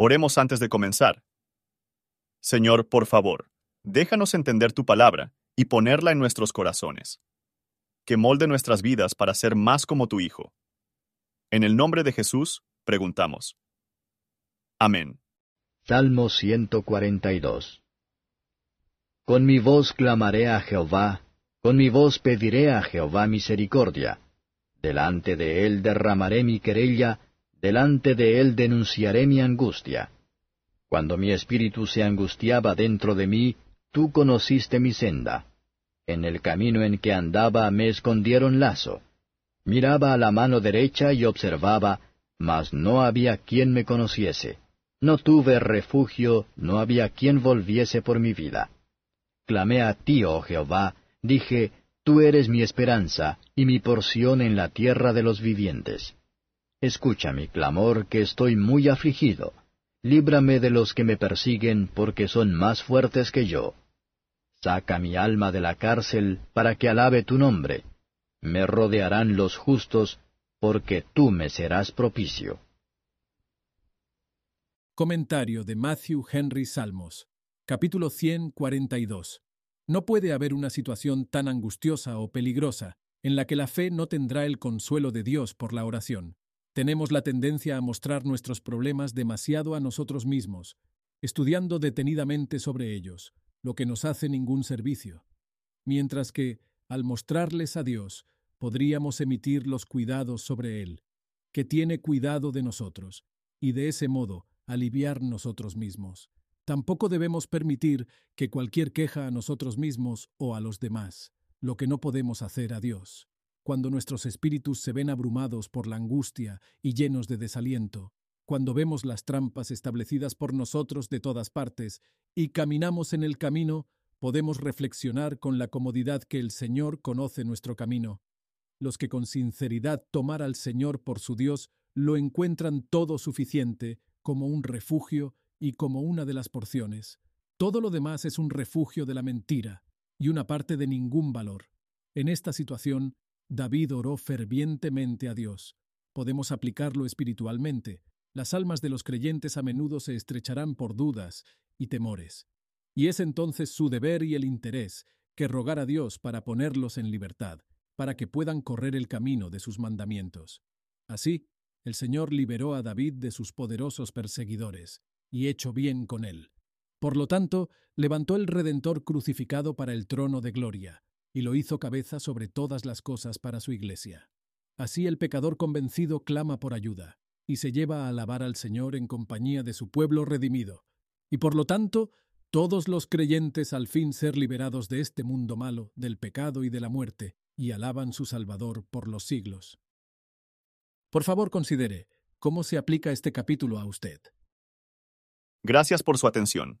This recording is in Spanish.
Oremos antes de comenzar. Señor, por favor, déjanos entender tu palabra y ponerla en nuestros corazones. Que molde nuestras vidas para ser más como tu Hijo. En el nombre de Jesús, preguntamos. Amén. Salmo 142 Con mi voz clamaré a Jehová, con mi voz pediré a Jehová misericordia. Delante de él derramaré mi querella, delante de él denunciaré mi angustia. Cuando mi espíritu se angustiaba dentro de mí, tú conociste mi senda. En el camino en que andaba me escondieron lazo. Miraba a la mano derecha y observaba, mas no había quien me conociese. No tuve refugio, no había quien volviese por mi vida. Clamé a ti, oh Jehová, dije, Tú eres mi esperanza y mi porción en la tierra de los vivientes. Escucha mi clamor, que estoy muy afligido. Líbrame de los que me persiguen, porque son más fuertes que yo. Saca mi alma de la cárcel, para que alabe tu nombre. Me rodearán los justos, porque tú me serás propicio. Comentario de Matthew Henry Salmos, capítulo 142. No puede haber una situación tan angustiosa o peligrosa en la que la fe no tendrá el consuelo de Dios por la oración. Tenemos la tendencia a mostrar nuestros problemas demasiado a nosotros mismos, estudiando detenidamente sobre ellos, lo que nos hace ningún servicio, mientras que, al mostrarles a Dios, podríamos emitir los cuidados sobre Él, que tiene cuidado de nosotros, y de ese modo aliviar nosotros mismos. Tampoco debemos permitir que cualquier queja a nosotros mismos o a los demás, lo que no podemos hacer a Dios cuando nuestros espíritus se ven abrumados por la angustia y llenos de desaliento, cuando vemos las trampas establecidas por nosotros de todas partes y caminamos en el camino, podemos reflexionar con la comodidad que el Señor conoce nuestro camino. Los que con sinceridad tomar al Señor por su Dios lo encuentran todo suficiente como un refugio y como una de las porciones. Todo lo demás es un refugio de la mentira y una parte de ningún valor. En esta situación, David oró fervientemente a Dios. Podemos aplicarlo espiritualmente. Las almas de los creyentes a menudo se estrecharán por dudas y temores. Y es entonces su deber y el interés que rogar a Dios para ponerlos en libertad, para que puedan correr el camino de sus mandamientos. Así, el Señor liberó a David de sus poderosos perseguidores, y hecho bien con él. Por lo tanto, levantó el Redentor crucificado para el trono de gloria, y lo hizo cabeza sobre todas las cosas para su iglesia. Así el pecador convencido clama por ayuda, y se lleva a alabar al Señor en compañía de su pueblo redimido, y por lo tanto, todos los creyentes al fin ser liberados de este mundo malo, del pecado y de la muerte, y alaban su Salvador por los siglos. Por favor, considere cómo se aplica este capítulo a usted. Gracias por su atención.